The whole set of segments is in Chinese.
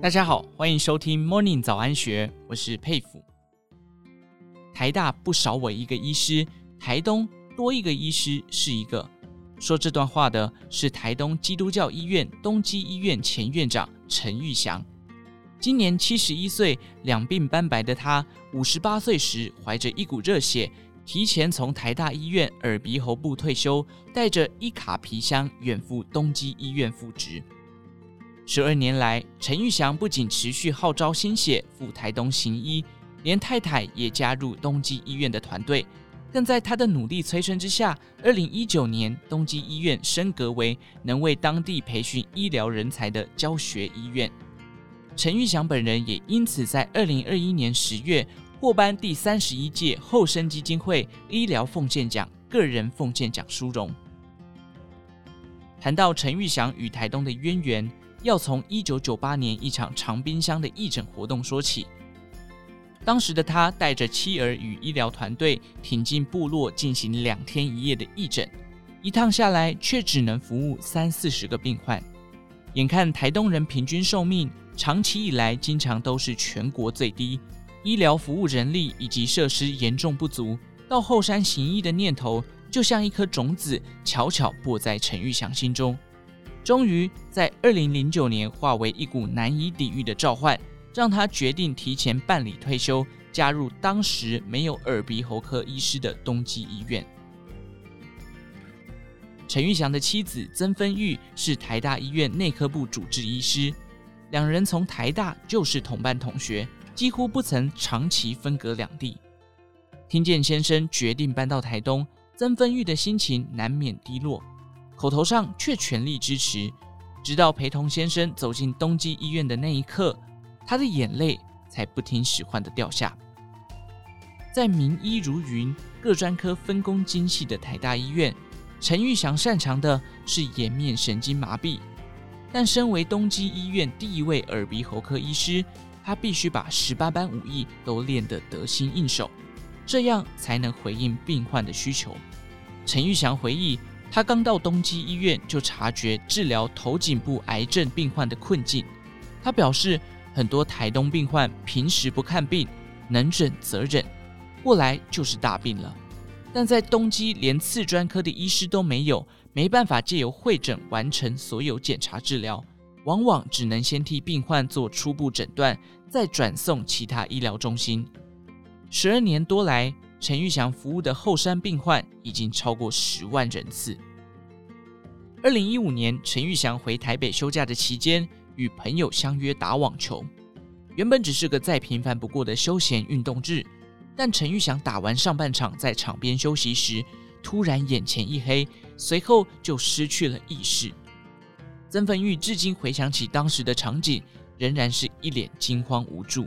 大家好，欢迎收听 Morning 早安学，我是佩服。台大不少我一个医师，台东多一个医师是一个。说这段话的是台东基督教医院东基医院前院长陈玉祥。今年七十一岁，两鬓斑白的他，五十八岁时怀着一股热血，提前从台大医院耳鼻喉部退休，带着一卡皮箱远赴东基医院复职。十二年来，陈玉祥不仅持续号召心血赴台东行医，连太太也加入东基医院的团队。更在他的努力催生之下，二零一九年东基医院升格为能为当地培训医疗人才的教学医院。陈玉祥本人也因此在二零二一年十月获颁第三十一届后生基金会医疗奉献奖个人奉献奖殊荣。谈到陈玉祥与台东的渊源，要从一九九八年一场长滨乡的义诊活动说起。当时的他带着妻儿与医疗团队挺进部落进行两天一夜的义诊，一趟下来却只能服务三四十个病患。眼看台东人平均寿命长期以来经常都是全国最低，医疗服务人力以及设施严重不足，到后山行医的念头就像一颗种子，悄悄播在陈玉祥心中。终于在二零零九年化为一股难以抵御的召唤。让他决定提前办理退休，加入当时没有耳鼻喉科医师的东基医院。陈玉祥的妻子曾芬玉是台大医院内科部主治医师，两人从台大就是同班同学，几乎不曾长期分隔两地。听见先生决定搬到台东，曾芬玉的心情难免低落，口头上却全力支持，直到陪同先生走进东基医院的那一刻。他的眼泪才不听使唤的掉下。在名医如云、各专科分工精细的台大医院，陈玉祥擅长的是颜面神经麻痹。但身为东基医院第一位耳鼻喉科医师，他必须把十八般武艺都练得得心应手，这样才能回应病患的需求。陈玉祥回忆，他刚到东基医院就察觉治疗头颈部癌症病患的困境。他表示，很多台东病患平时不看病，能忍则忍，过来就是大病了。但在东基连次专科的医师都没有，没办法借由会诊完成所有检查治疗，往往只能先替病患做初步诊断，再转送其他医疗中心。十二年多来，陈玉祥服务的后山病患已经超过十万人次。二零一五年，陈玉祥回台北休假的期间。与朋友相约打网球，原本只是个再平凡不过的休闲运动日，但陈玉祥打完上半场，在场边休息时，突然眼前一黑，随后就失去了意识。曾芬玉至今回想起当时的场景，仍然是一脸惊慌无助。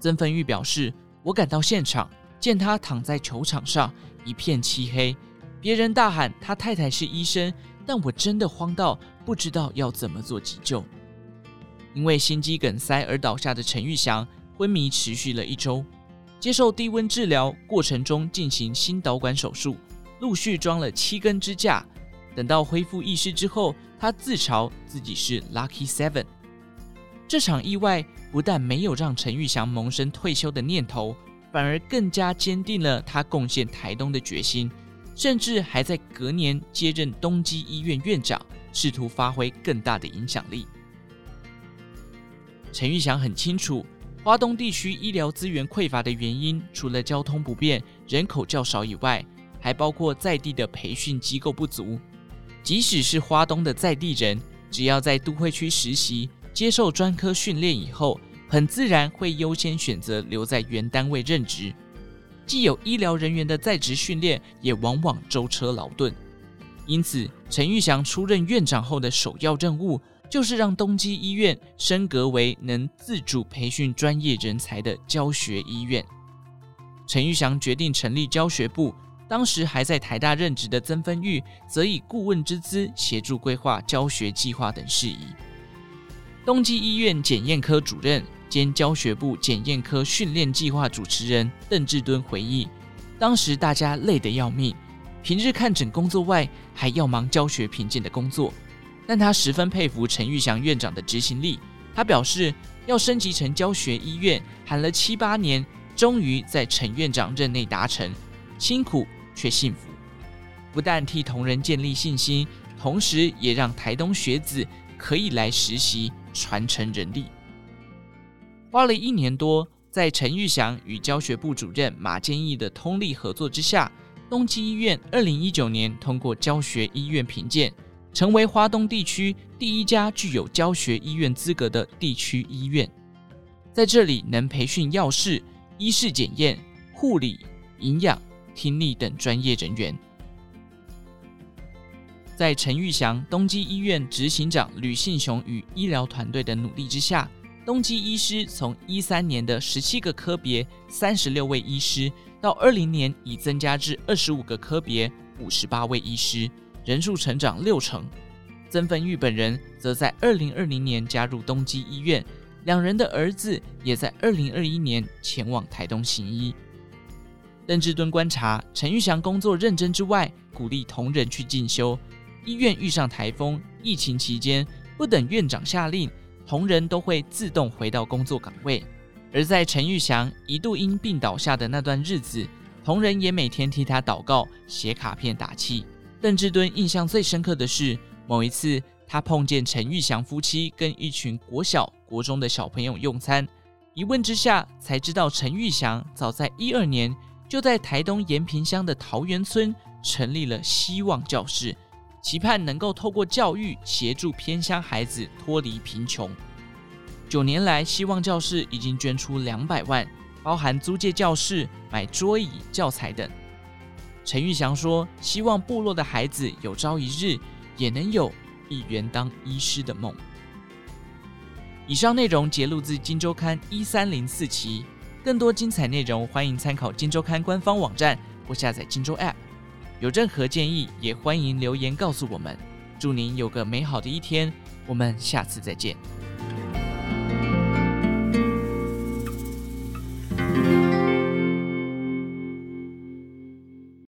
曾芬玉表示：“我赶到现场，见他躺在球场上，一片漆黑，别人大喊他太太是医生，但我真的慌到不知道要怎么做急救。”因为心肌梗塞而倒下的陈玉祥昏迷持续了一周，接受低温治疗过程中进行心导管手术，陆续装了七根支架。等到恢复意识之后，他自嘲自己是 Lucky Seven。这场意外不但没有让陈玉祥萌生退休的念头，反而更加坚定了他贡献台东的决心，甚至还在隔年接任东基医院院长，试图发挥更大的影响力。陈玉祥很清楚，花东地区医疗资源匮乏的原因，除了交通不便、人口较少以外，还包括在地的培训机构不足。即使是花东的在地人，只要在都会区实习、接受专科训练以后，很自然会优先选择留在原单位任职。既有医疗人员的在职训练，也往往舟车劳顿。因此，陈玉祥出任院长后的首要任务，就是让东基医院升格为能自主培训专业人才的教学医院。陈玉祥决定成立教学部，当时还在台大任职的曾芬玉则以顾问之资协助规划教学计划等事宜。东基医院检验科主任兼教学部检验科训练计划主持人邓志敦回忆，当时大家累得要命，平日看诊工作外，还要忙教学评鉴的工作。但他十分佩服陈玉祥院长的执行力。他表示，要升级成教学医院，喊了七八年，终于在陈院长任内达成，辛苦却幸福。不但替同仁建立信心，同时也让台东学子可以来实习，传承人力。花了一年多，在陈玉祥与教学部主任马建义的通力合作之下，东基医院二零一九年通过教学医院评鉴，成为花东地区第一家具有教学医院资格的地区医院。在这里，能培训药师、医事检验、护理、营养、听力等专业人员。在陈玉祥东基医院执行长吕信雄与医疗团队的努力之下，东基医师从一三年的十七个科别、三十六位医师，到二零年已增加至二十五个科别、五十八位医师，人数成长六成。曾芬玉本人则在二零二零年加入东基医院，两人的儿子也在二零二一年前往台东行医。邓志敦观察陈玉祥工作认真之外，鼓励同仁去进修。医院遇上台风，疫情期间不等院长下令。同仁都会自动回到工作岗位，而在陈玉祥一度因病倒下的那段日子，同仁也每天替他祷告、写卡片打气。邓志敦印象最深刻的是，某一次他碰见陈玉祥夫妻跟一群国小、国中的小朋友用餐，一问之下才知道陈玉祥早在一二年就在台东延平乡的桃园村成立了希望教室。期盼能够透过教育协助偏乡孩子脱离贫穷。九年来，希望教室已经捐出两百万，包含租借教室、买桌椅、教材等。陈玉祥说：“希望部落的孩子有朝一日也能有一圆当医师的梦。”以上内容节录自《金周刊》一三零四期，更多精彩内容欢迎参考《金周刊》官方网站或下载《金周 App》。有任何建议，也欢迎留言告诉我们。祝您有个美好的一天，我们下次再见。